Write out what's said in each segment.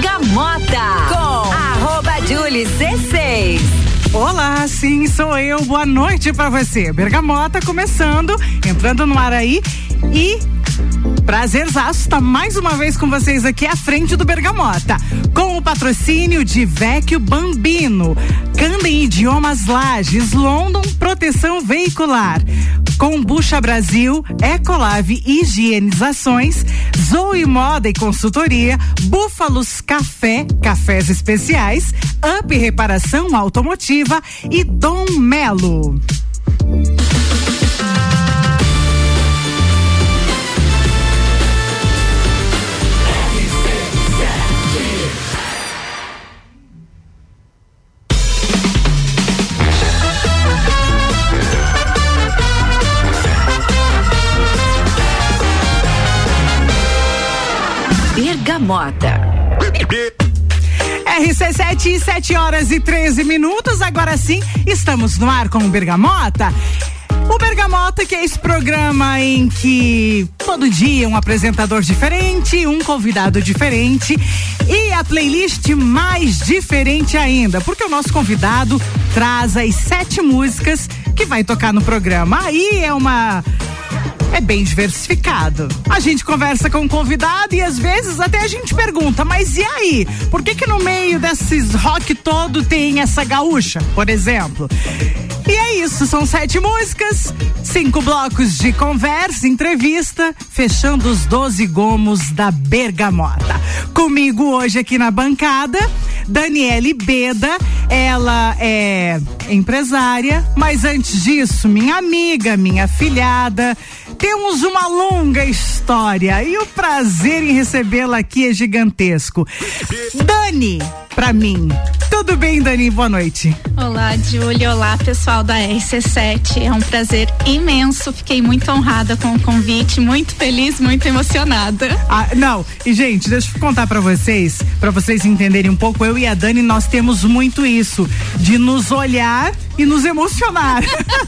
Bergamota com arroba Julie C6. Olá, sim, sou eu. Boa noite para você. Bergamota começando, entrando no ar aí e Prazerzaço estar mais uma vez com vocês aqui à frente do Bergamota, com o patrocínio de Vecchio Bambino, Candem Idiomas Lages, London Proteção Veicular, Combucha Brasil, Ecolave Higienizações, Zoe Moda e Consultoria, Búfalos Café, Cafés Especiais, Up Reparação Automotiva e Dom Melo. Bergamota. RC7, 7 horas e 13 minutos. Agora sim, estamos no ar com o Bergamota. O Bergamota, que é esse programa em que todo dia um apresentador diferente, um convidado diferente e a playlist mais diferente ainda, porque o nosso convidado traz as sete músicas que vai tocar no programa. Aí é uma é bem diversificado. A gente conversa com o convidado e às vezes até a gente pergunta, mas e aí? Por que que no meio desses rock todo tem essa gaúcha, por exemplo? E é isso, são sete músicas, cinco blocos de conversa, entrevista, fechando os doze gomos da Bergamota. Comigo hoje aqui na bancada, Daniele Beda, ela é empresária, mas antes disso, minha amiga, minha filhada, temos uma longa história e o prazer em recebê-la aqui é gigantesco. Dani, pra mim. Tudo bem, Dani? Boa noite. Olá, Júlia. Olá, pessoal da RC7. É um prazer imenso. Fiquei muito honrada com o convite, muito feliz, muito emocionada. Ah, não, e gente, deixa eu contar para vocês, para vocês entenderem um pouco. Eu e a Dani, nós temos muito isso de nos olhar e nos emocionar.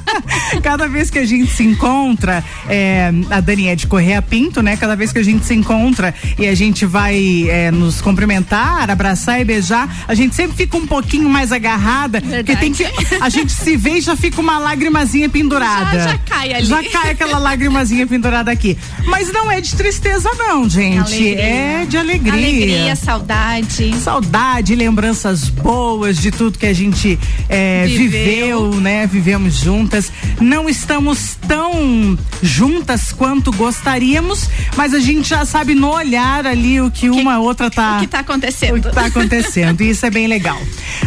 Cada vez que a gente se encontra, é, a Dani é de Correia Pinto, né? Cada vez que a gente se encontra e a gente vai é, nos cumprimentar, abraçar e beijar, a gente sempre fica um pouquinho mais agarrada, Verdade. porque tem que a gente se vê e já fica uma lagrimazinha pendurada. Já- já cai ali. Já cai aquela lagrimazinha pendurada aqui. Mas não é de tristeza não, gente. Alegria. É de alegria. Alegria, saudade. Saudade, lembranças boas de tudo que a gente é, viveu. Viveu. né? Vivemos juntas. Não estamos tão juntas quanto gostaríamos, mas a gente já sabe no olhar ali o que, uma outra tá O que tá o acontecendo? que tá acontecendo. e Isso é bem legal.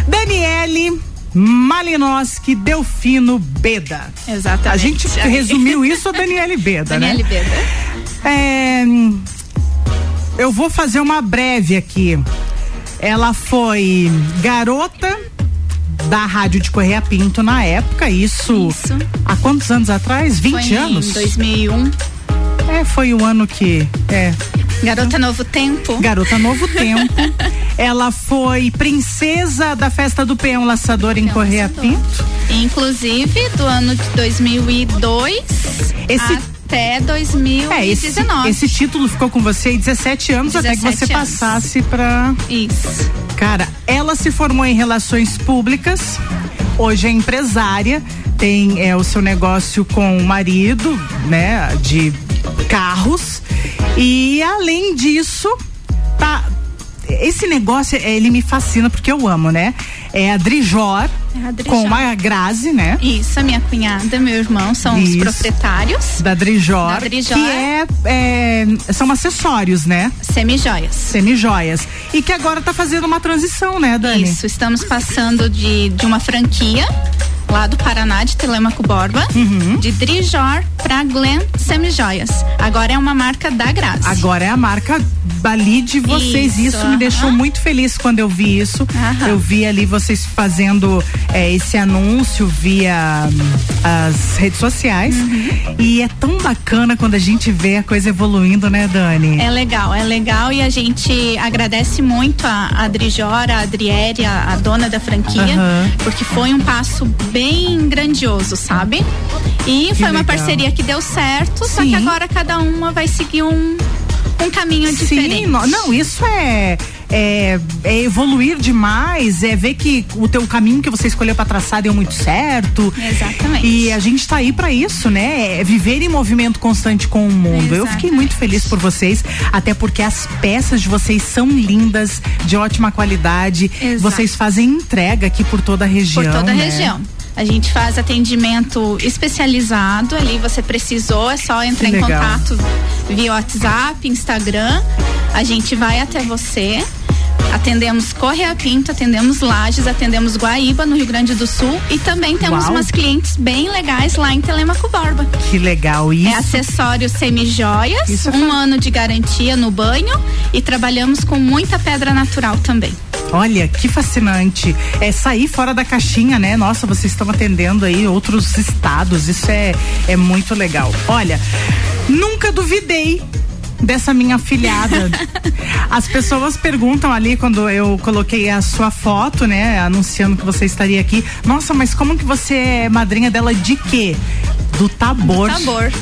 Daniele Malinowski Delfino Beda. Exatamente. A gente resumiu isso a Daniele Beda, Daniele né? Beda. É, eu vou fazer uma breve aqui. Ela foi garota da Rádio de Correia Pinto na época, isso, Isso. há quantos anos atrás? 20 Foi anos? Em 2001. É, foi o ano que é, Garota Novo Tempo. Garota Novo Tempo. Ela foi princesa da festa do Peão Laçador em Peão Correia Laçador. Pinto. Inclusive, do ano de 2002 Esse- até É, 2019. esse, esse título ficou com você em 17 anos até que 17 você anos. passasse pra Isso. Cara, ela se formou em relações públicas, hoje é empresária, tem é, o seu negócio com o marido, né, de carros. E além disso, tá. Esse negócio, é, ele me fascina porque eu amo, né? É a Drijor, É a Drijor. com a Grazi, né? Isso, a minha cunhada, meu irmão são Isso. os proprietários. Da Drijor, Da Drijor. que é, é, são acessórios, né? Semijoias. Semijoias. E que agora tá fazendo uma transição, né, Dani? Isso, estamos passando de, de uma franquia lá do Paraná, de Telemaco Borba, Uhum. de Drijor pra Glen Semijoias. Agora é uma marca da Grazi. Agora é a marca dali de vocês. Isso, Isso, me deixou muito feliz quando eu vi isso. Aham. Eu vi ali vocês fazendo é, esse anúncio via hum, as redes sociais. Uhum. E é tão bacana quando a gente vê a coisa evoluindo, né, Dani? É legal, é legal e a gente agradece muito a, a Drijor, a Adriere, a, a dona da franquia, porque foi um passo bem grandioso, sabe? E foi uma parceria que deu certo, só Sim. que agora cada uma vai seguir um, um caminho Sim, diferente. não, isso é, é, é evoluir demais, é ver que o teu caminho que você escolheu para traçar deu muito certo. Exatamente. E a gente tá aí para isso, né? É viver em movimento constante com o mundo. Eu fiquei muito feliz por vocês, até porque as peças de vocês são lindas, de ótima qualidade. Exato. Vocês fazem entrega aqui por toda a região. Por toda a né? região. A gente faz atendimento especializado ali, você precisou, é só entrar em contato via WhatsApp, Instagram. A gente vai até você. Atendemos Correia Pinto, atendemos Lages, atendemos Guaíba, no Rio Grande do Sul. E também temos Uau. umas clientes bem legais lá em Telemaco Borba. Que legal isso. É acessórios semi-joias, Isso é um ano de garantia no banho e trabalhamos com muita pedra natural também. Olha, que fascinante. É sair fora da caixinha, né? Nossa, vocês estão atendendo aí outros estados. Isso é, é muito legal. Olha, nunca duvidei dessa minha filhada. As pessoas perguntam ali quando eu coloquei a sua foto, né, anunciando que você estaria aqui. Nossa, mas como que você é madrinha dela de quê? Do tabor. Sabor.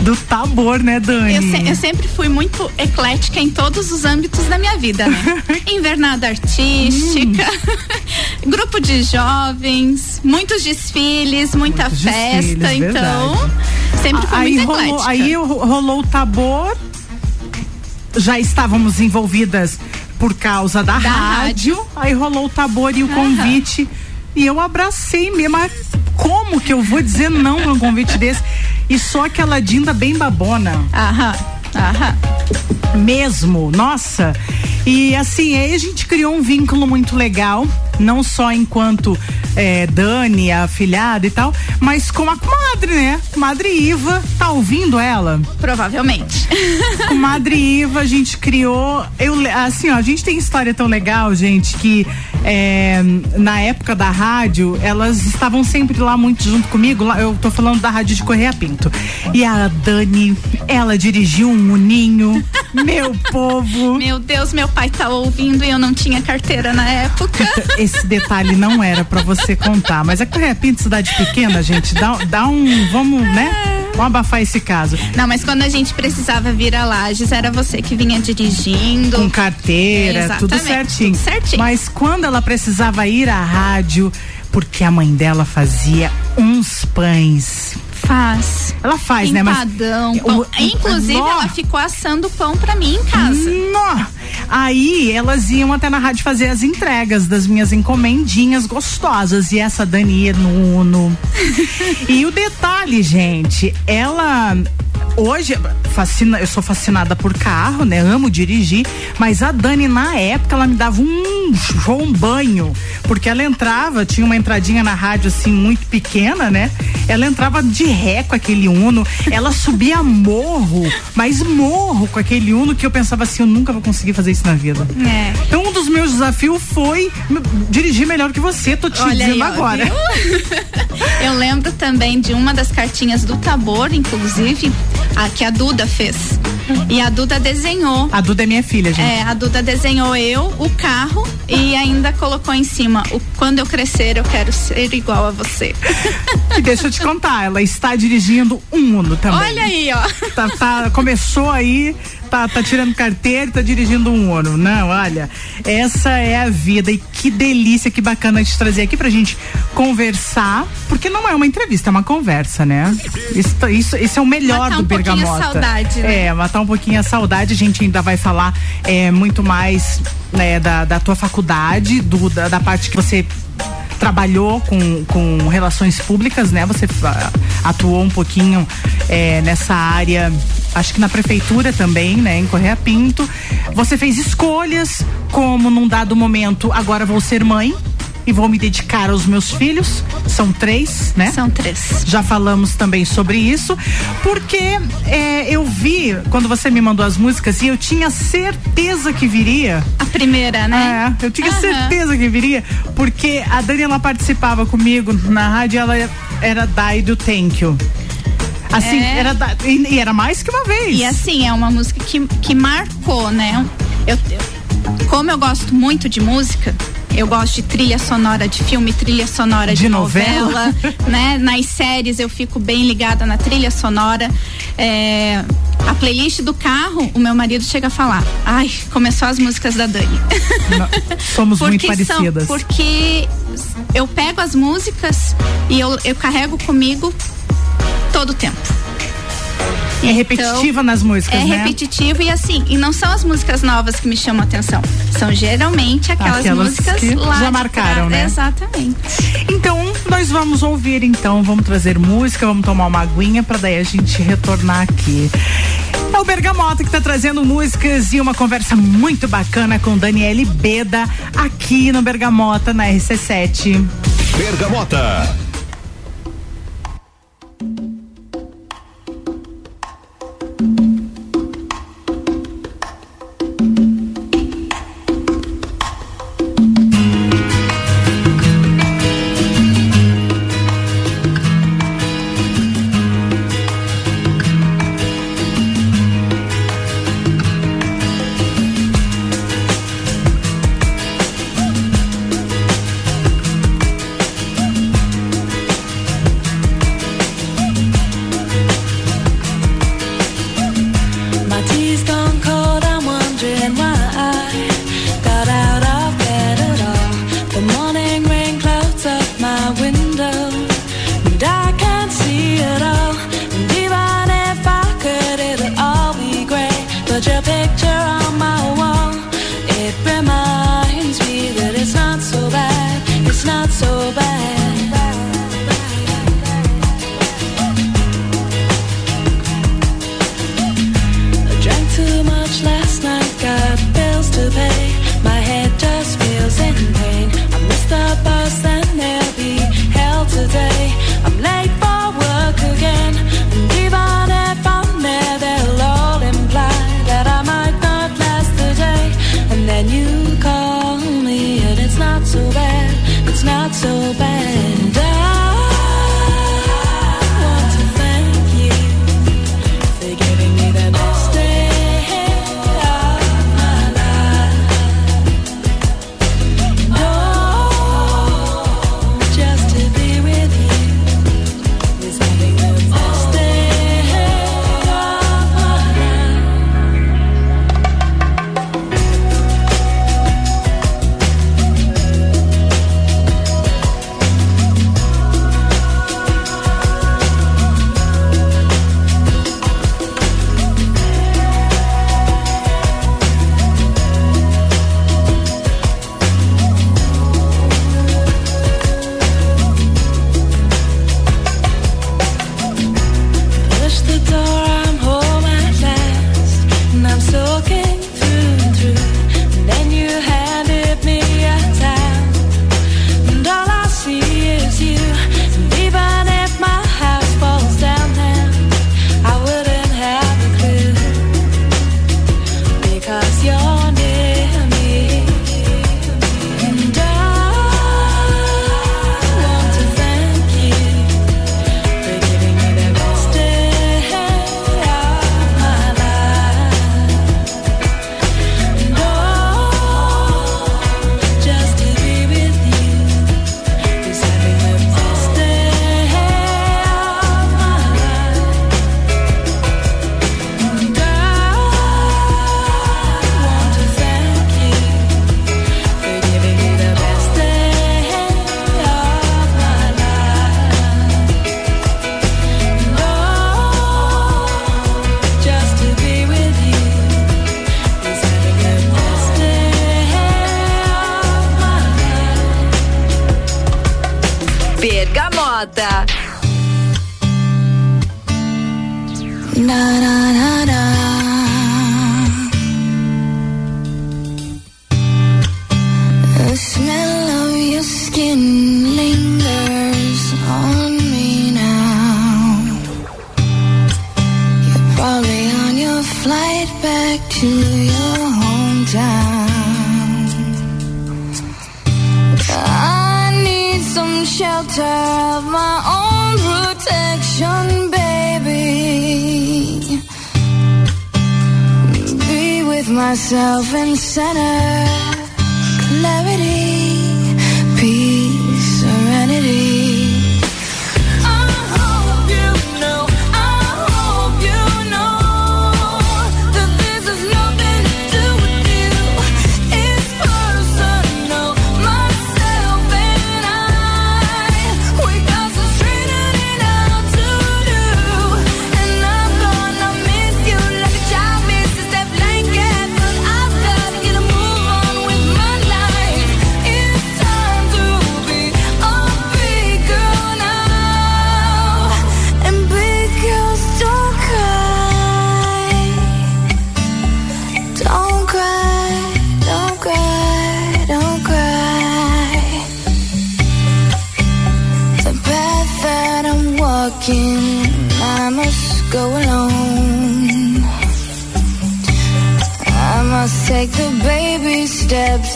Do tabor, né, Dani? Eu, se- eu sempre fui muito eclética em todos os âmbitos da minha vida, né? Invernada artística, grupo de jovens, muitos desfiles, muita Muitos festa, desfiles, então sempre fui aí muito rolou, eclética. aí ro- rolou o tabor. Já estávamos envolvidas por causa da, Da rádio. Aí rolou o tabor e o convite. E eu abracei mesmo. Mas como que eu vou dizer não pra um convite desse? E sou aquela Dinda bem babona. Aham, aham. Mesmo, nossa. E assim, aí a gente criou um vínculo muito legal, não só enquanto eh, Dani, a filhada e tal, mas com a comadre, né? Comadre Iva, tá ouvindo ela? Provavelmente. Comadre Iva, a gente criou. Eu, assim, ó, a gente tem história tão legal, gente, que eh, na época da rádio, elas estavam sempre lá muito junto comigo. Lá, eu tô falando da rádio de Correia Pinto. E a Dani, ela dirigiu um uninho. Meu povo. Meu Deus, meu pai tá ouvindo e eu não tinha carteira na época. Esse detalhe não era pra você contar, mas a Correia Pinto, cidade pequena, gente, dá, dá um. Vamos, né? Vamos abafar esse caso. Não, mas quando a gente precisava vir a Lages, era você que vinha dirigindo. Com carteira, tudo Exatamente, certinho. tudo certinho. Mas quando ela precisava ir à rádio, porque a mãe dela fazia uns pães. Faz. Ela faz, né? Mas. Empadão, pão. O- Inclusive, ela ficou assando pão pra mim em casa. Nó. Aí elas iam até na rádio fazer as entregas das minhas encomendinhas gostosas. E essa Dani no Uno. e o detalhe, gente, ela. Hoje, fascina, eu sou fascinada por carro, né? Amo dirigir, mas a Dani, na época, ela me dava um João banho, porque ela entrava, tinha uma entradinha na rádio assim, muito pequena, né? Ela entrava de ré com aquele Uno, ela subia morro, mas morro com aquele Uno que eu pensava assim, eu nunca vou conseguir fazer isso na vida. É. Então um dos meus desafios foi dirigir melhor que você, tô te Olha dizendo aí, agora. Eu lembro também de uma das cartinhas do Tabor, inclusive, a que a Duda fez. E a Duda desenhou. A Duda é minha filha, gente. É, a Duda desenhou eu, o carro e ainda colocou em cima o quando eu crescer eu quero ser igual a você. E deixa eu te contar, ela está dirigindo um Uno também. Olha aí, ó. Tá, tá- começou aí, tá, tá tirando carteira e tá dirigindo um Uno. Não, olha, essa é a vida e que delícia, que bacana de trazer aqui pra gente conversar, porque não é uma entrevista, é uma conversa, né? Isso, isso, isso é o melhor Matar do um pouquinho a Bergamota. saudade, né? É, matar um pouquinho a saudade, a gente ainda vai falar é, muito mais né, da, da tua faculdade, do, da, da parte que você trabalhou com, com relações públicas, né? Você atuou um pouquinho eh, nessa área, acho que na prefeitura também, né? Em Correia Pinto. Você fez escolhas, como num dado momento, agora vou ser mãe e vou me dedicar aos meus filhos. São três, né? São três. Já falamos também sobre isso, porque eh, eu vi quando você me mandou as músicas e eu tinha certeza que viria. A primeira, né? É, eu tinha Aham. certeza que viria, porque a Dani ela participava comigo na rádio, ela era Die do Thank You. Assim, É. era da- e, e era mais que uma vez. E assim, é uma música que, que marcou, né? Eu, eu- como eu gosto muito de música, eu gosto de trilha sonora de filme, trilha sonora de, De novela. né? Nas séries eu fico bem ligada na trilha sonora. É, a playlist do carro, o meu marido chega a falar: ai, começou as músicas da Dani. Não, somos muito parecidas. São, porque eu pego as músicas e eu, eu carrego comigo todo o tempo. É repetitiva então, nas músicas, é né? É repetitivo e assim, e não são as músicas novas que me chamam a atenção. São geralmente aquelas, aquelas músicas que lá já marcaram, né? Exatamente. Então, nós vamos ouvir então, vamos trazer música, vamos tomar uma aguinha para daí a gente retornar aqui. É o Bergamota que está trazendo músicas e uma conversa muito bacana com Daniele Beda aqui no Bergamota na RC7. Bergamota. myself in center. Clarity.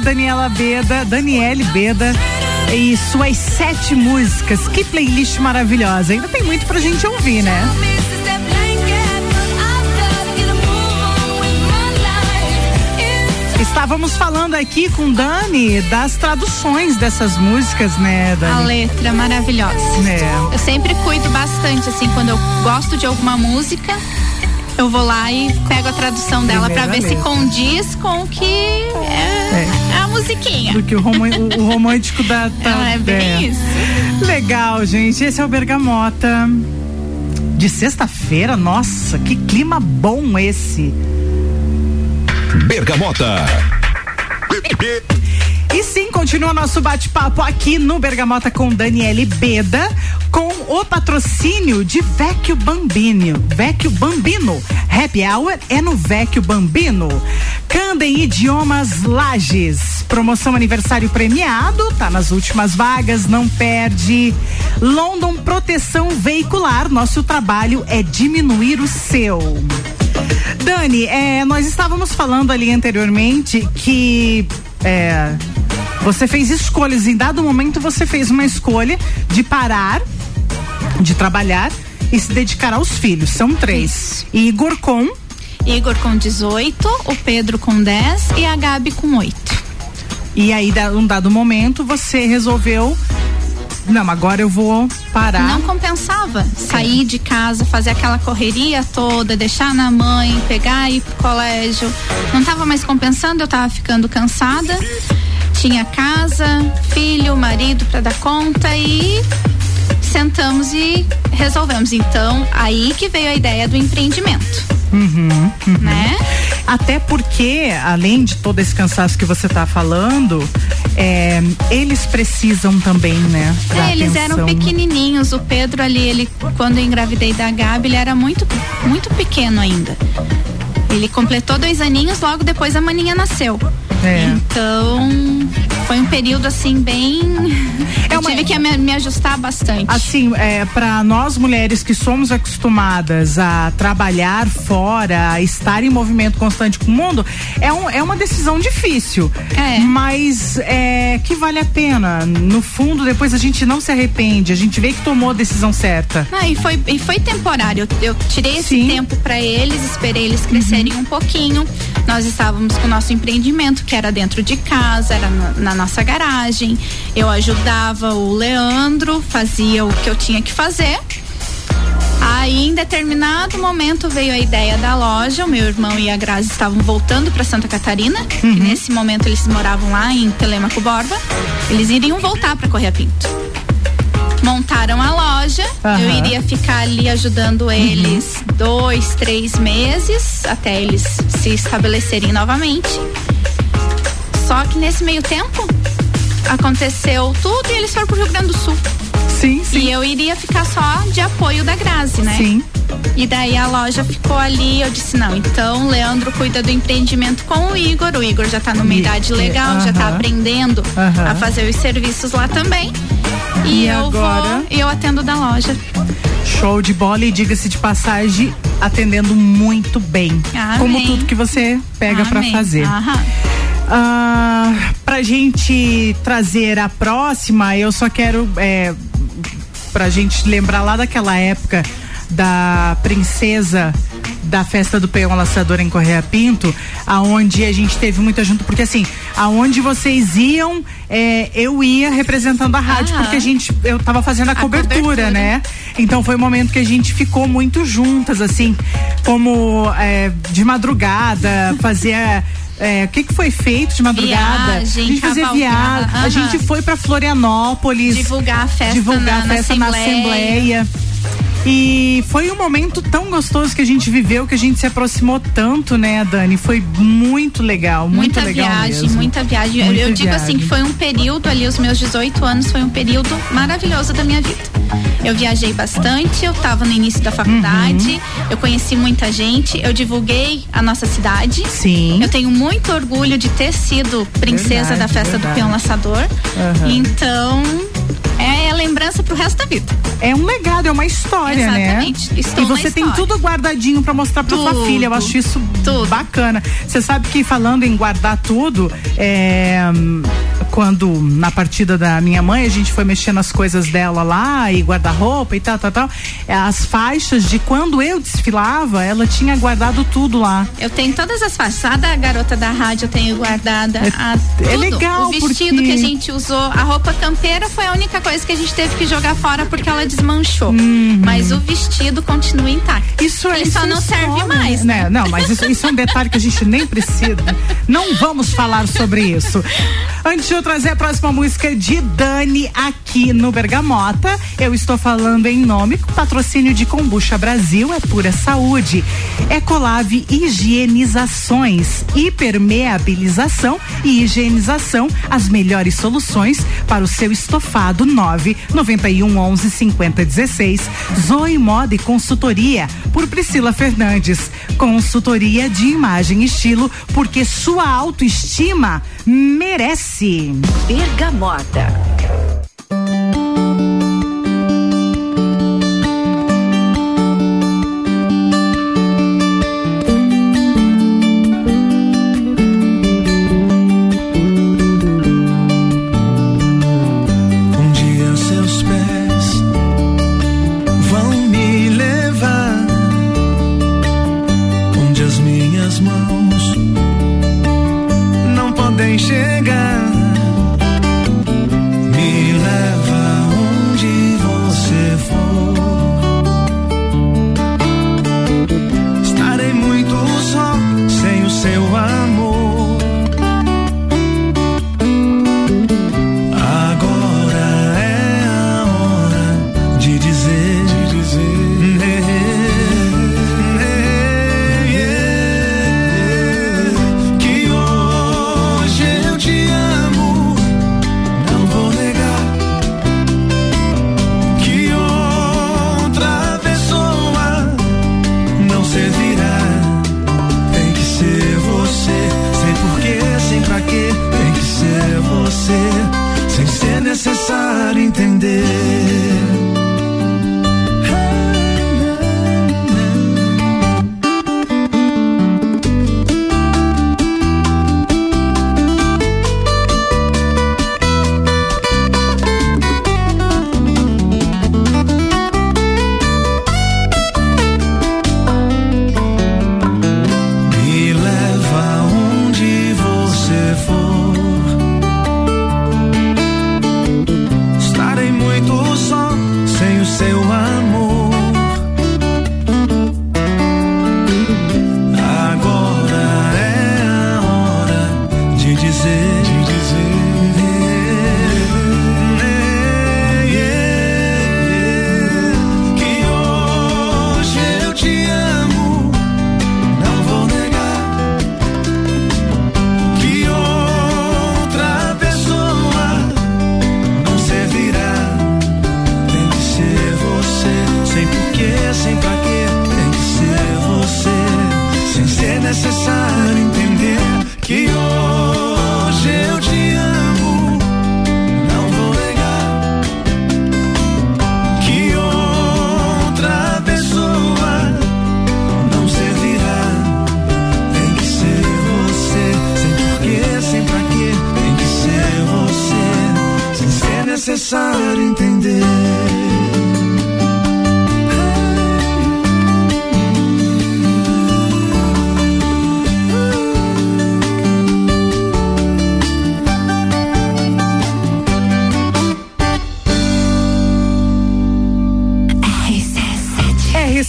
Daniela Beda, Daniele Beda e suas sete músicas. Que playlist maravilhosa. Ainda tem muito pra gente ouvir, né? a Estávamos falando aqui com Dani das traduções dessas músicas, né, A Dani? letra maravilhosa. É. Eu sempre cuido bastante, assim, quando eu gosto de alguma música, eu vou lá e pego a tradução dela pra Primeira ver se letra. condiz com o que é, é a musiquinha. Do que o, o- o romântico da. da É bem é. isso. Legal, gente. Esse é o Bergamota. De sexta-feira, nossa, que clima bom esse. Bergamota. E sim, continua nosso bate-papo aqui no Bergamota com Daniele Beda, com o patrocínio de Vecchio Bambino. Vecchio Bambino. Happy Hour é no Vecchio Bambino. Candem Idiomas Lages. Promoção aniversário premiado, tá nas últimas vagas, não perde. London Proteção Veicular. Nosso trabalho é diminuir o seu. Dani, é, nós estávamos falando ali anteriormente que é, você fez escolhas. Em dado momento, você fez uma escolha de parar de trabalhar e se dedicar aos filhos. São três. Igor com Igor com 18, o Pedro com 10 e a Gabi com 8. e aí, da- um dado momento, você resolveu. Não, agora eu vou parar. Não compensava sair de casa, fazer aquela correria toda, deixar na mãe, pegar e ir pro colégio. Não tava mais compensando, eu tava ficando cansada. Tinha casa, filho, marido para dar conta e sentamos e resolvemos. Então, aí que veio a ideia do empreendimento. Né? Até porque, além de todo esse cansaço que você está falando, é, eles precisam também, né? É, eles atenção. eram pequenininhos. O Pedro ali, ele quando eu engravidei da Gabi, ele era muito muito pequeno ainda. Ele completou dois aninhos, logo depois a maninha nasceu. É. Então, foi um período assim bem. É eu uma- tive que me, me ajustar bastante. Assim, é, para nós mulheres que somos acostumadas a trabalhar fora, a estar em movimento constante com o mundo, é, um, é uma decisão difícil. É. Mas é, que vale a pena. No fundo, depois a gente não se arrepende, a gente vê que tomou a decisão certa. Ah, e, foi, e foi temporário. Eu, eu tirei esse Sim. Uhum. tempo pra eles, esperei eles crescerem um pouquinho. Nós estávamos com o nosso empreendimento, que era dentro de casa, era na, na nossa garagem. Eu ajudava o Leandro, fazia o que eu tinha que fazer. Aí, em determinado momento, veio a ideia da loja. O meu irmão e a Grazi estavam voltando para Santa Catarina. E nesse momento eles moravam lá em Telemaco Borba. Eles iriam voltar para Correia Pinto. Montaram a loja. Aham. Eu iria ficar ali ajudando eles dois, três meses até eles se estabelecerem novamente. Só que nesse meio tempo aconteceu tudo e eles foram pro Rio Grande do Sul. Sim, sim. E eu iria ficar só de apoio da Grazi, né? Sim. E daí a loja ficou ali, eu disse, não, então o Leandro cuida do empreendimento com o Igor, o Igor já tá numa idade legal, já tá aprendendo Aham. a fazer os serviços lá também. E, E eu agora? vou, eu atendo da loja. Show de bola e diga-se de passagem, atendendo muito bem. Amém. Como tudo que você pega pra Amém. fazer. Aham. Ah, pra gente trazer a próxima, eu só quero é, pra gente lembrar lá daquela época da princesa da festa do peão laçador em Correia Pinto, aonde a gente teve muita junto, porque assim, aonde vocês iam, é, eu ia representando a rádio, Aham. porque a gente, eu tava fazendo a, A cobertura, cobertura. né? Então foi um momento que a gente ficou muito juntas, assim, como é, de madrugada, fazia. é, o que, que foi feito de madrugada? Viagem, a gente fazia viagem. A gente foi pra Florianópolis. Divulgar a festa divulgar na- a na festa na Assembleia. Assembleia. E foi um momento tão gostoso que a gente viveu, que a gente se aproximou tanto, né, Dani? Foi muito legal, muito muita legal viagem, mesmo. muita viagem. Eu- Muita eu digo assim viagem. que foi um período ali, os meus 18 anos, foi um período maravilhoso da minha vida. Eu viajei bastante, eu estava no início da faculdade, Uhum. eu conheci muita gente, eu divulguei a nossa cidade. Sim. Eu tenho muito orgulho de ter sido princesa Verdade, da festa verdade. do peão laçador. Aham. Então, é lembrança pro resto da vida. É um legado, é uma história, né? Exatamente, estou e você tem tudo guardadinho pra mostrar pra sua filha. Eu acho isso tudo. bacana. Você sabe que falando em guardar tudo, é, quando na partida da minha mãe a gente foi mexendo nas coisas dela lá e guarda-roupa e tal, tal, tal. é, As faixas de quando eu desfilava, ela tinha guardado tudo lá. Eu tenho todas as faixas. A da garota da rádio eu tenho guardada. É- a, é tudo. legal, O vestido porque- que a gente usou, a roupa campeira foi a única coisa que a gente teve que jogar fora porque ela desmanchou. Mas o vestido continua intacto. Isso é Ele isso só é não serve história, mais, né? Não, mas isso, isso é um detalhe que a gente nem precisa. Não vamos falar sobre isso. Antes trazer a próxima música de Dani aqui no Bergamota, eu estou falando em nome patrocínio de Combucha Brasil é pura saúde. Ecolave Higienizações, hipermeabilização e higienização, as melhores soluções para o seu estofado 9 91 11 50 16. Zoe Moda e Consultoria por Priscila Fernandes. Consultoria de imagem e estilo porque sua autoestima merece. Bergamota. ser.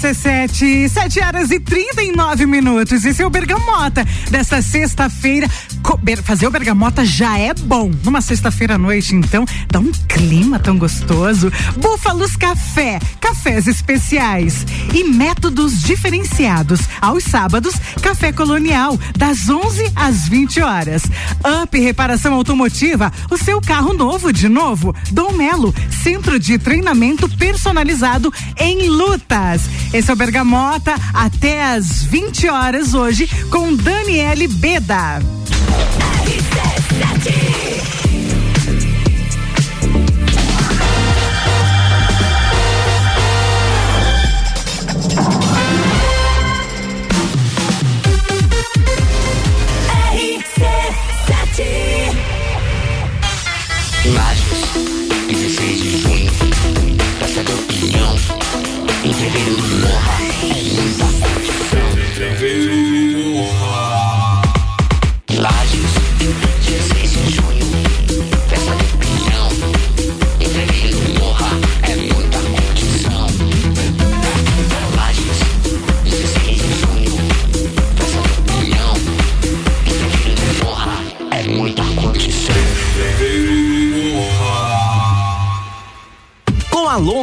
RC7, 7 horas e 39 minutos. Esse é o Bergamota desta sexta-feira. Fazer o Bergamota já é bom. Numa sexta-feira à noite, então, dá um clima tão gostoso. Búfalos Café, cafés especiais e métodos diferenciados. Aos sábados, Café Colonial, das 11 às 20 horas. Up Reparação Automotiva, o seu carro novo de novo. Dom Melo, centro de treinamento personalizado em lutas. Esse é o Bergamota até às 20 horas hoje com Daniele Beda.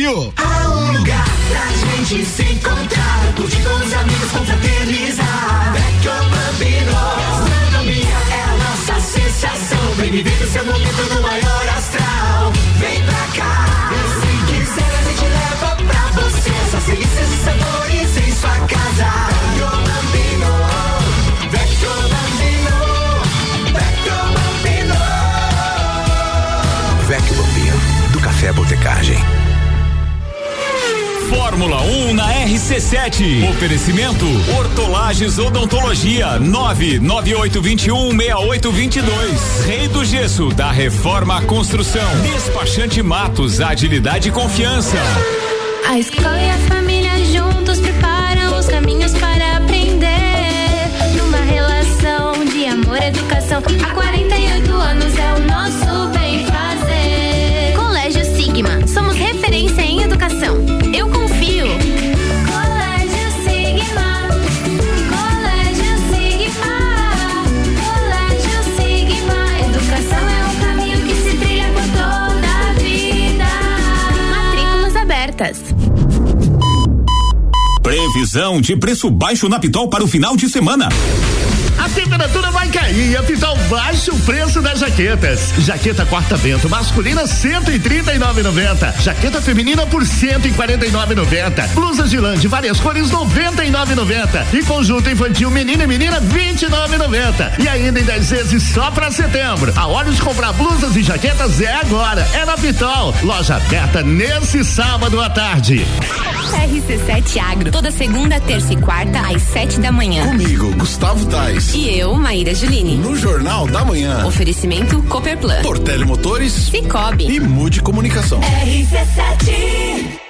Brasil. Há um lugar pra gente se encontrar, curtir com os amigos, confraternizar. Vecchio Bambino, gastronomia é a nossa sensação. Vem viver o seu momento no maior astral. Vem pra cá, se quiser a gente leva pra você. Essas delícias e sabores em sua casa. Vecchio Bambino, Vecchio Bambino, Vecchio Bambino. Vecchio Bambino, do Café Botecagem. Fórmula 1 um na RC7. Oferecimento Hortolagens Odontologia 998216822. Rei do Gesso da Reforma Construção. Despachante Matos, agilidade e confiança. A escola e a família juntos preparam os caminhos para aprender. Numa relação de amor e educação, há 48 anos é o nosso bem fazer. Colégio Sigma, somos referência em educação. Previsão de preço baixo na Pitol para o final de semana. A temperatura vai cair e baixa o preço das jaquetas. Jaqueta quarta-vento masculina 139,90. Jaqueta feminina por 149,90. Blusas de lã de várias cores 99,90. E conjunto infantil menino e menina 29,90. E ainda em 10 vezes só pra setembro. A hora de comprar blusas e jaquetas é agora. É na Pitol. Loja aberta nesse sábado à tarde. RC7 Agro, toda segunda, terça e quarta, às sete da manhã. Comigo, Gustavo Tais. E eu, Maíra Juline. No Jornal da Manhã. Oferecimento Copperplan. Portele Motores. Cicobi. E Mude Comunicação. RC7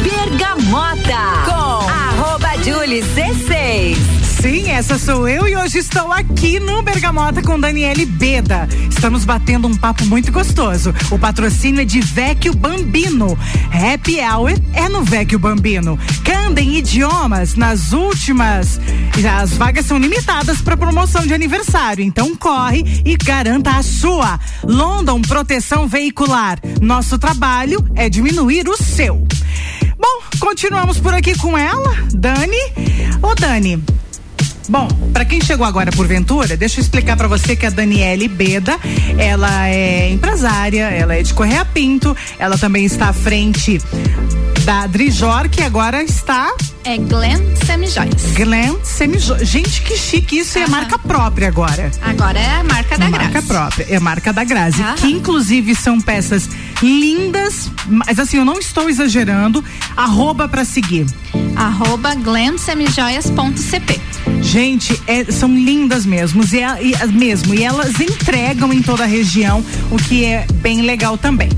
Bergamota com arroba Julie C6. Sim, essa sou eu e hoje estou aqui no Bergamota com Daniele Beda. Estamos batendo um papo muito gostoso. O patrocínio é de Vecchio Bambino. Happy Hour é no Vecchio Bambino. Candem Idiomas nas últimas. As vagas são limitadas para promoção de aniversário, então corre e garanta a sua. London Proteção Veicular. Nosso trabalho é diminuir o seu. Bom, continuamos por aqui com ela, Dani. Ô, Dani, Bom, para quem chegou agora por Ventura, deixa eu explicar para você que a Daniele Beda, ela é empresária, ela é de Correia Pinto, ela também está à frente da Drijor, que agora está É Glenn Semijoias. Glenn Semijoias. Gente, que chique, isso é marca própria agora. Agora é a marca da marca Grazi. própria, é marca da Grazi, Aham. que inclusive são peças lindas, mas assim, eu não estou exagerando, arroba para seguir. Arroba glensemijoias.cp. Gente, é- são lindas mesmo e, a- e, a- mesmo. E elas entregam em toda a região, o que é bem legal também.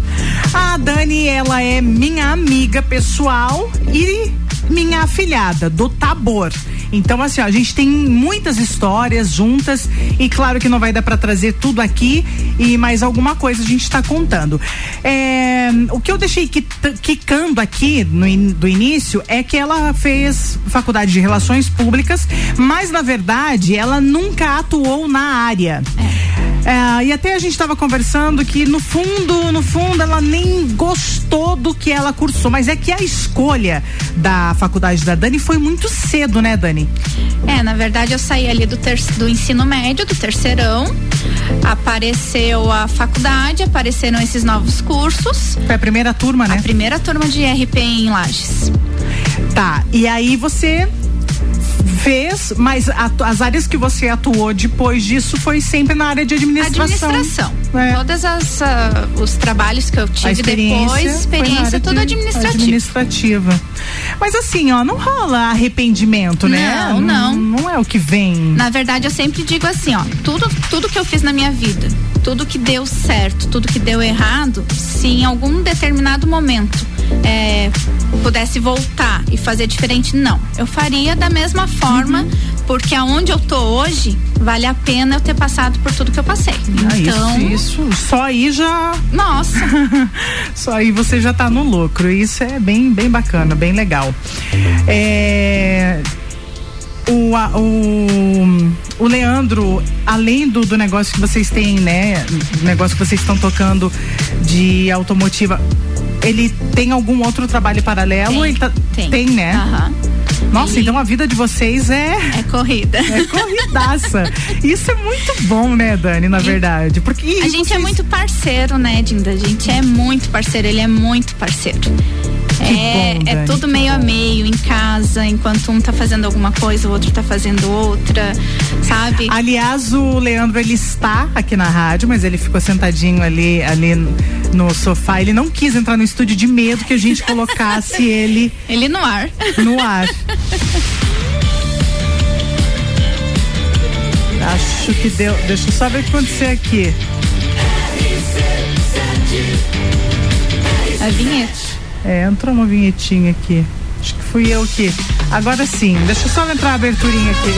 A Dani, ela é minha amiga pessoal e minha afilhada do Tabor. Então, assim, ó, a gente tem muitas histórias juntas e claro que não vai dar para trazer tudo aqui e mais alguma coisa a gente está contando. É, o que eu deixei qui- quicando aqui no in- do início é que ela fez faculdade de relações públicas, mas na verdade ela nunca atuou na área. É, e até a gente estava conversando que no fundo, no fundo, ela nem gostou do que ela cursou, mas é que a escolha da faculdade da Dani foi muito cedo, né, Dani? É, na verdade eu saí ali do, ter, do ensino médio, do terceirão, apareceu a faculdade, apareceram esses novos cursos. Foi a primeira turma, né? A primeira turma de RP em Lages. Tá, e aí você fez, mas atu- as áreas que você atuou depois disso foi sempre na área de administração. Administração. É. Todas as ah, os trabalhos que eu A tive experiência depois, experiência tudo de- administrativa. administrativa. Mas assim, ó, não rola arrependimento, né? Não, não. Não é o que vem. Na verdade, eu sempre digo assim, ó, tudo, tudo que eu fiz na minha vida, tudo que deu certo, tudo que deu errado, se em algum determinado momento é, pudesse voltar e fazer diferente, não. Eu faria da mesma forma, Uhum. porque aonde eu tô hoje, vale a pena eu ter passado por tudo que eu passei. Ah, então, isso, isso, só aí já. Nossa. só aí você já tá no lucro. Isso é bem, bem bacana, bem legal. É, O, o, o Leandro, além do, do negócio que vocês têm, né? Negócio que vocês estão tocando de automotiva, ele tem algum outro trabalho paralelo? Tem, tá- tem. né? Aham. Nossa, então a vida de vocês é. É corrida. É corridaça. Isso é muito bom, né, Dani, na verdade. Porque A gente é muito parceiro, né, Dinda? A gente é muito parceiro, ele é muito parceiro. É, bom, é tudo meio a meio em casa, enquanto um tá fazendo alguma coisa, o outro tá fazendo outra, sabe? Aliás, o Leandro ele está aqui na rádio, mas ele ficou sentadinho ali, ali no sofá. Ele não quis entrar no estúdio de medo que a gente colocasse ele Ele no ar. no ar. Acho que deu. Deixa eu só ver o que aconteceu aqui. A vinheta. É, entrou uma vinhetinha aqui. Acho que fui eu que. Agora sim, deixa eu só entrar a aberturinha aqui.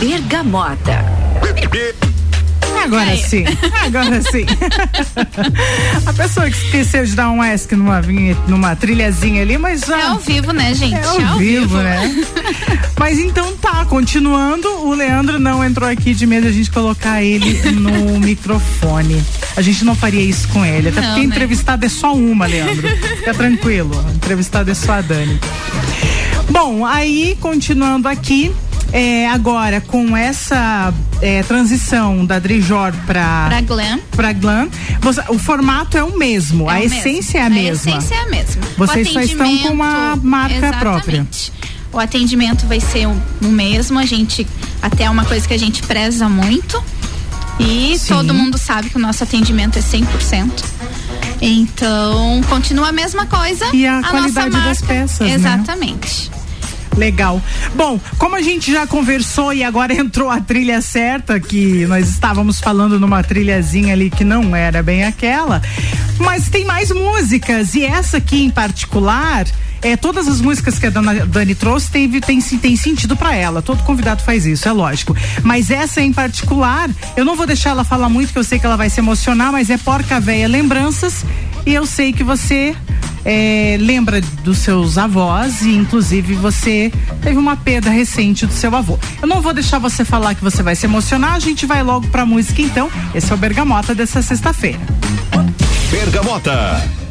Bergamota. Agora Aí. sim, agora sim. A pessoa que esqueceu de dar um ESC numa, numa trilhazinha ali, mas já. É ao vivo, né, gente? É ao, vivo, né? Mas então tá, continuando, o Leandro não entrou aqui de medo de a gente colocar ele no microfone. A gente não faria isso com ele, até Não, porque né? entrevistada é só uma, Leandro. Fica tranquilo, entrevistada é só a Dani. Bom, aí continuando aqui, é, agora com essa é, transição da Drijor pra, Pra Glam. pra Glam, você- o formato é o mesmo, É a o mesmo. essência é a mesma. essência é a mesma. Vocês só estão com uma marca exatamente. própria. O atendimento vai ser o, o mesmo, a gente até é uma coisa que a gente preza muito. E Sim. todo mundo sabe que o nosso atendimento é 100%. Então, continua a mesma coisa. E a nossa qualidade das peças, né? Legal. Bom, como a gente já conversou e agora entrou a trilha certa, que nós estávamos falando numa trilhazinha ali que não era bem aquela, mas tem mais músicas e essa aqui em particular. É, todas as músicas que a Dana- Dani trouxe tem, tem, tem sentido pra ela. Todo convidado faz isso, é lógico. Mas essa em particular, eu não vou deixar ela falar muito, que eu sei que ela vai se emocionar, mas é Porca Véia Lembranças. E eu sei que você é, lembra dos seus avós e inclusive você teve uma perda recente do seu avô. Eu não vou deixar você falar que você vai se emocionar, a gente vai logo pra música então. Esse é o Bergamota dessa sexta-feira. Bergamota.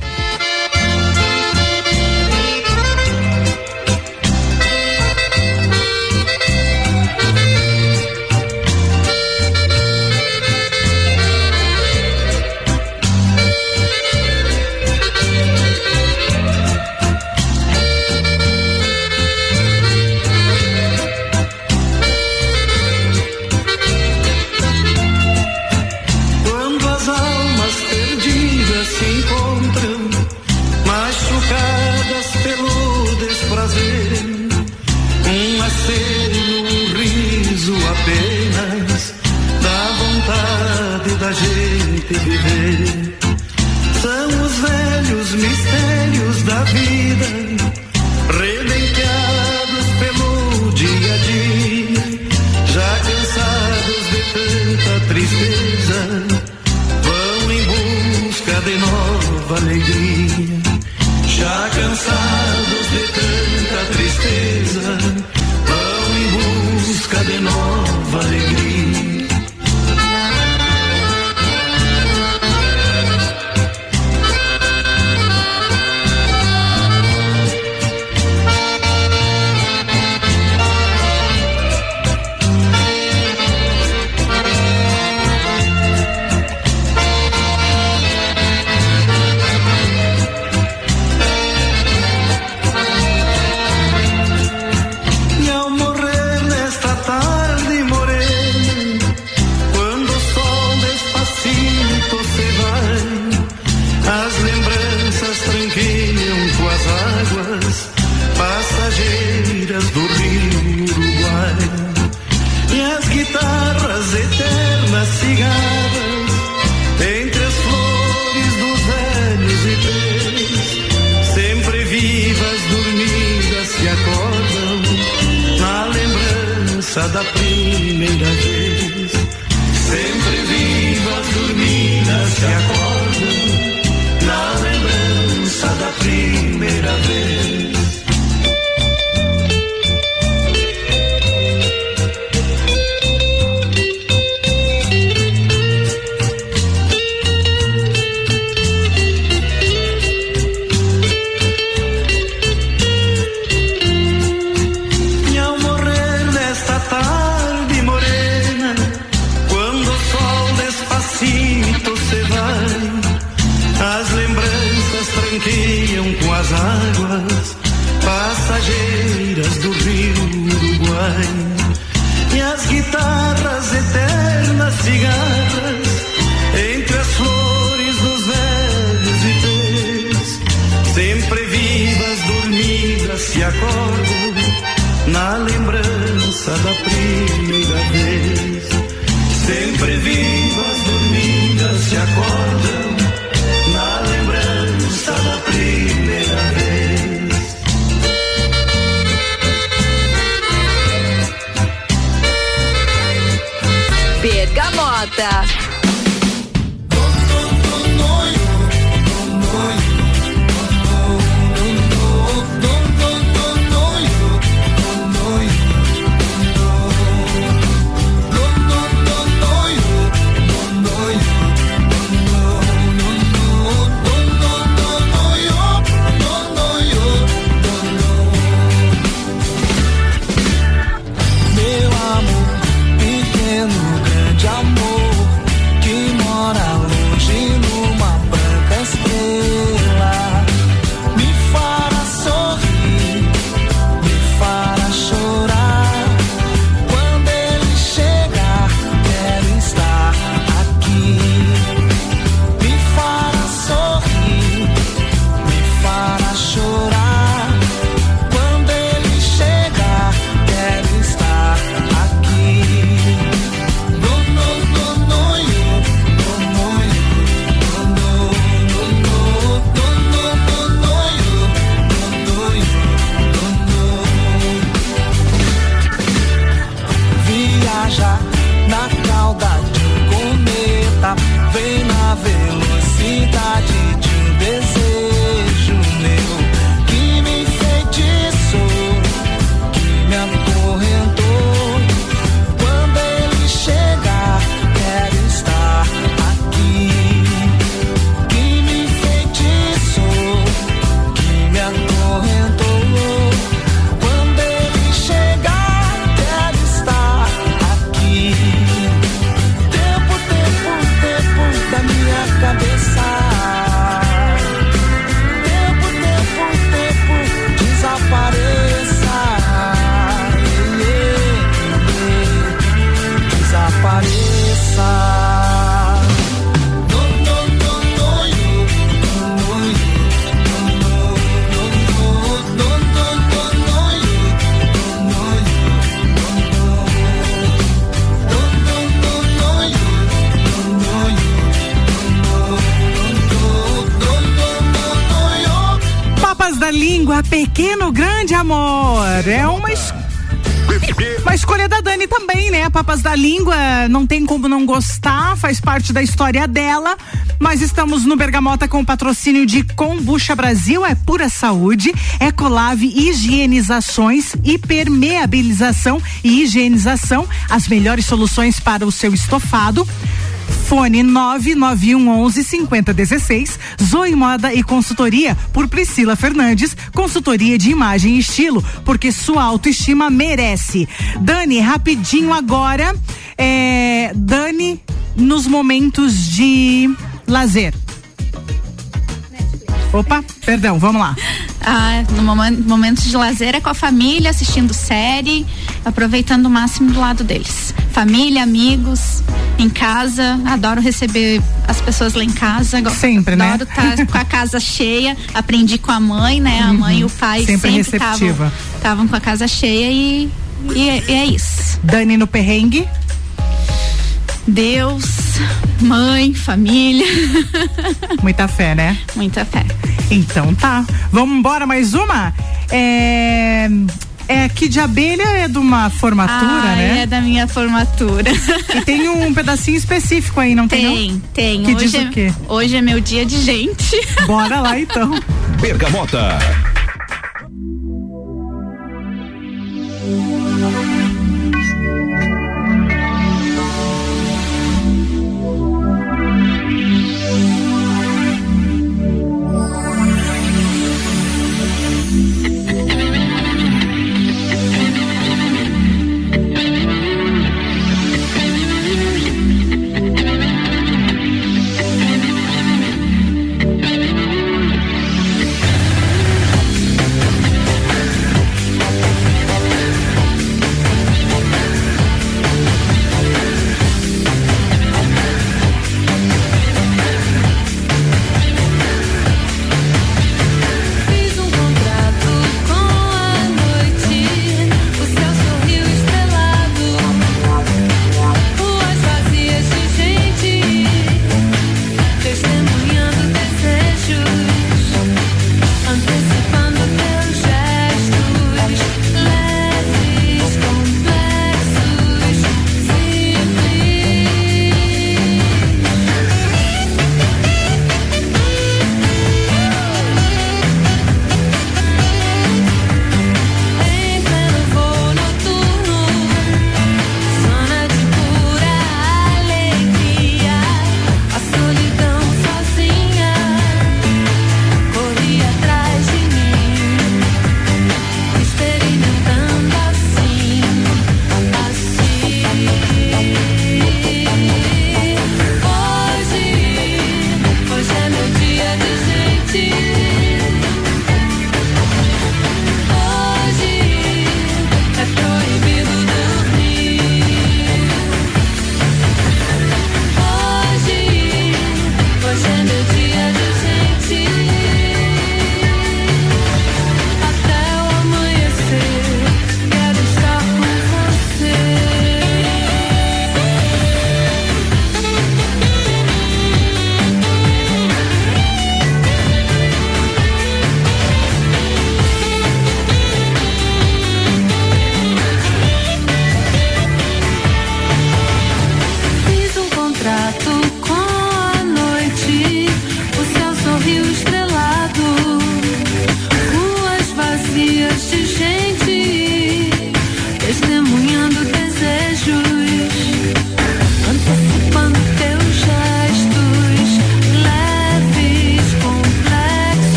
Sempre vivas, gostar, faz parte da história dela. Nós estamos no Bergamota com o patrocínio de Combucha Brasil, é pura saúde, Ecolave Higienizações, hipermeabilização e higienização, as melhores soluções para o seu estofado. Fone 99111 5016, Zoe Moda e Consultoria por Priscila Fernandes, consultoria de imagem e estilo, porque sua autoestima merece. Dani, rapidinho agora, é, Dani, nos momentos de lazer. Opa, perdão, vamos lá. Ah, no momen- momentos de lazer é com a família, assistindo série, aproveitando o máximo do lado deles. Família, amigos, em casa, adoro receber as pessoas lá em casa. Sempre, né? adoro estar com a casa cheia. Aprendi com a mãe, né? A mãe e o pai Uhum. Sempre sempre receptiva. estavam com a casa cheia e, e é, e é isso. Dani no perrengue. Deus, mãe, família. Muita fé, né? Muita fé. Então tá. Vamos embora mais uma? É. É aqui de abelha é de uma formatura, Ah, né? é da minha formatura. E tem um pedacinho específico aí, não tem? Tem, não? tem. Que hoje, diz o quê? hoje é meu dia de gente. Bora lá então. Bergamota.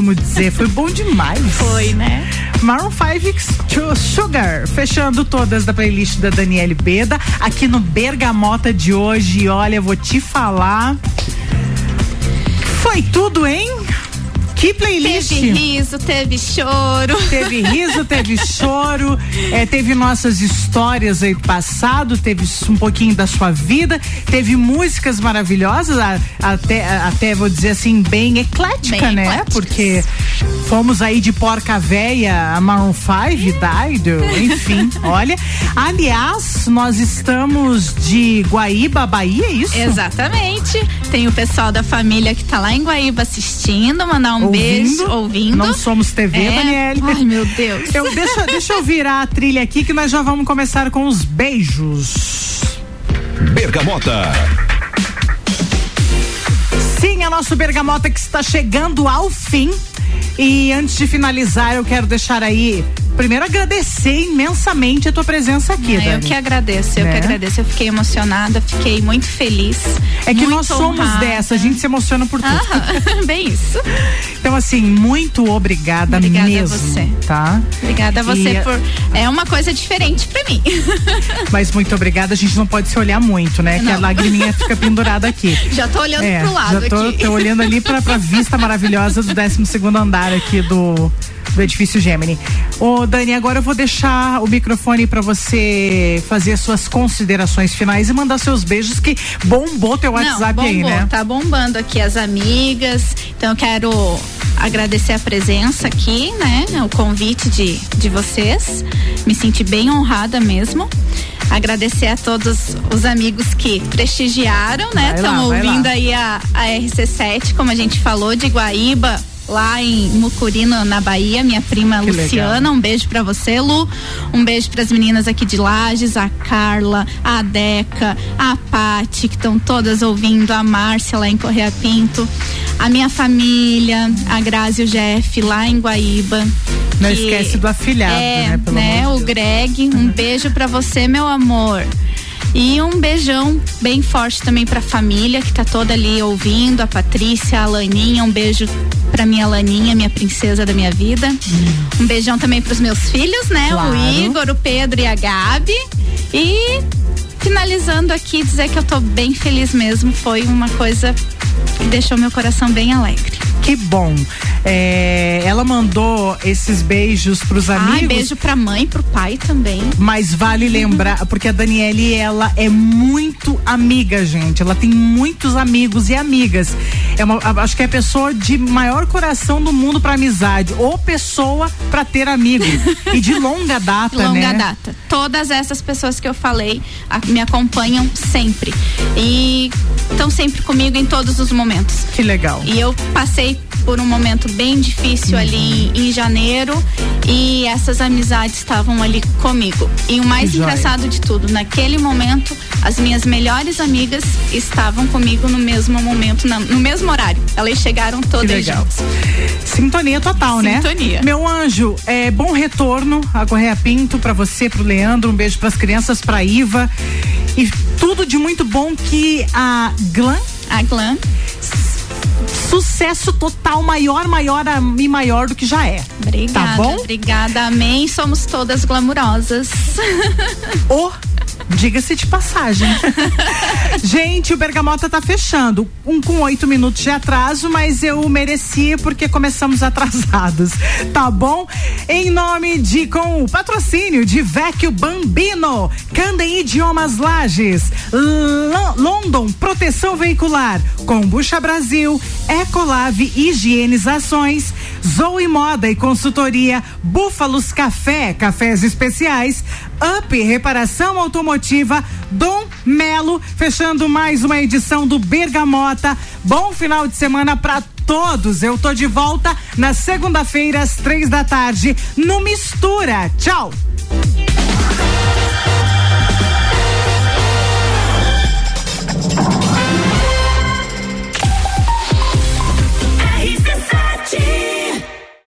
costumo dizer. Foi bom demais. Foi, né? Maroon 5 Sugar, fechando todas da playlist da Daniele Beda, aqui no Bergamota de hoje. Olha, vou te falar. Foi tudo, hein? Que playlist? Teve riso, teve choro. Teve riso, teve choro, é, teve nossas histórias aí do passado, teve um pouquinho da sua vida, teve músicas maravilhosas, até, até vou dizer assim, bem eclética, Bem né? ecléticas. Porque fomos aí de Porca Véia, a Maroon 5, Dido, enfim, olha. Aliás, nós estamos de Guaíba, Bahia, é isso? Exatamente. Tem o pessoal da família que tá lá em Guaíba assistindo, mandar um Ouvindo. beijo, ouvindo. Não somos TV, É. Daniele. Ai, meu Deus. Eu, deixa, deixa eu virar a trilha aqui que nós já vamos começar com os beijos. Bergamota. Sim, é nosso Bergamota que está chegando ao fim. E antes de finalizar, eu quero deixar aí. Primeiro, agradecer imensamente a tua presença aqui, Ah, eu que agradeço, eu Né? que agradeço. Eu fiquei emocionada, fiquei muito feliz. É que nós somos honrada. dessa, a gente se emociona por tudo. Aham, bem isso. Então, assim, muito obrigada, Obrigada a mesmo. você. Tá? Obrigada a você E- por. É uma coisa diferente pra mim. Mas muito obrigada, a gente não pode se olhar muito, né? Que a Não. lagriminha fica pendurada aqui. Já tô olhando É, pro lado já tô, tô olhando ali pra, pra vista maravilhosa do 12 segundo andar aqui do, do edifício Gemini. Ô, Dani, agora eu vou deixar o microfone pra você fazer as suas considerações finais e mandar seus beijos que bombou teu WhatsApp Não, aí, bombou, né? Tá bombando aqui as amigas. Então eu quero agradecer a presença aqui, né? O convite de, de vocês. Me senti bem honrada mesmo. Agradecer a todos os amigos que prestigiaram, né? Estão lá. ouvindo aí a, a RC7, como a gente falou, de Guaíba, lá em Mucurino, na Bahia, minha prima Que Luciana. legal. Um beijo pra você, Lu. Um beijo pras meninas aqui de Lages, a Carla, a Deca, a Pati, que estão todas ouvindo, a Márcia lá em Correia Pinto, a minha família, a Grazi e o Jeff lá em Guaíba. Não que- esquece do afilhado, é, né? Pelo né? O Deus. Greg, um beijo pra você, meu amor. E um beijão bem forte também pra família que tá toda ali ouvindo, a Patrícia, a Laninha, um beijo pra minha Laninha, minha princesa da minha vida. Um beijão também pros meus filhos, né? Claro. O Igor, o Pedro e a Gabi. E finalizando aqui, dizer que eu tô bem feliz mesmo. Foi uma coisa que deixou meu coração bem alegre. Que bom. É, ela mandou esses beijos pros amigos. Ai, beijo pra mãe, pro pai também. Mas vale lembrar, porque a Daniele, ela é muito amiga, gente. Ela tem muitos amigos e amigas. É uma, acho que é a pessoa de maior coração do mundo pra amizade. Ou pessoa pra ter amigo. e de longa data, longa né? data. Todas essas pessoas que eu falei a- me acompanham sempre. E estão sempre comigo em todos os momentos. Que legal. E eu passei por um momento bem difícil ali em, em janeiro e essas amizades estavam ali comigo. E o mais joia. engraçado de tudo, naquele momento, as minhas melhores amigas estavam comigo no mesmo momento, na- no mesmo horário. Elas chegaram todas legal. juntas. Sintonia total, né? Sintonia. Meu anjo, é bom retorno a Correia Pinto pra você, pro Leandro, um beijo pras crianças, pra Iva e tudo de muito bom que a Glam A Glam. Sucesso total, maior, maior e maior do que já é. Obrigada, Tá bom? obrigada, amém. Somos todas glamurosas. Ô, diga-se de passagem. Gente, o Bergamota tá fechando. Um com oito minutos de atraso, mas eu merecia porque começamos atrasados. Tá bom? Em nome de, com o patrocínio de Vecchio Bambino, Candem Idiomas Lages, Lo- London Proteção Veicular, Combucha Brasil, Ecolave Higienizações, Zoe Moda e Consultoria, Búfalos Café, Cafés Especiais, Up Reparação Automotiva, Dom Melo, fechando mais uma edição do Bergamota. Bom final de semana para todos. Eu tô de volta na segunda-feira às três da tarde no Mistura. Tchau.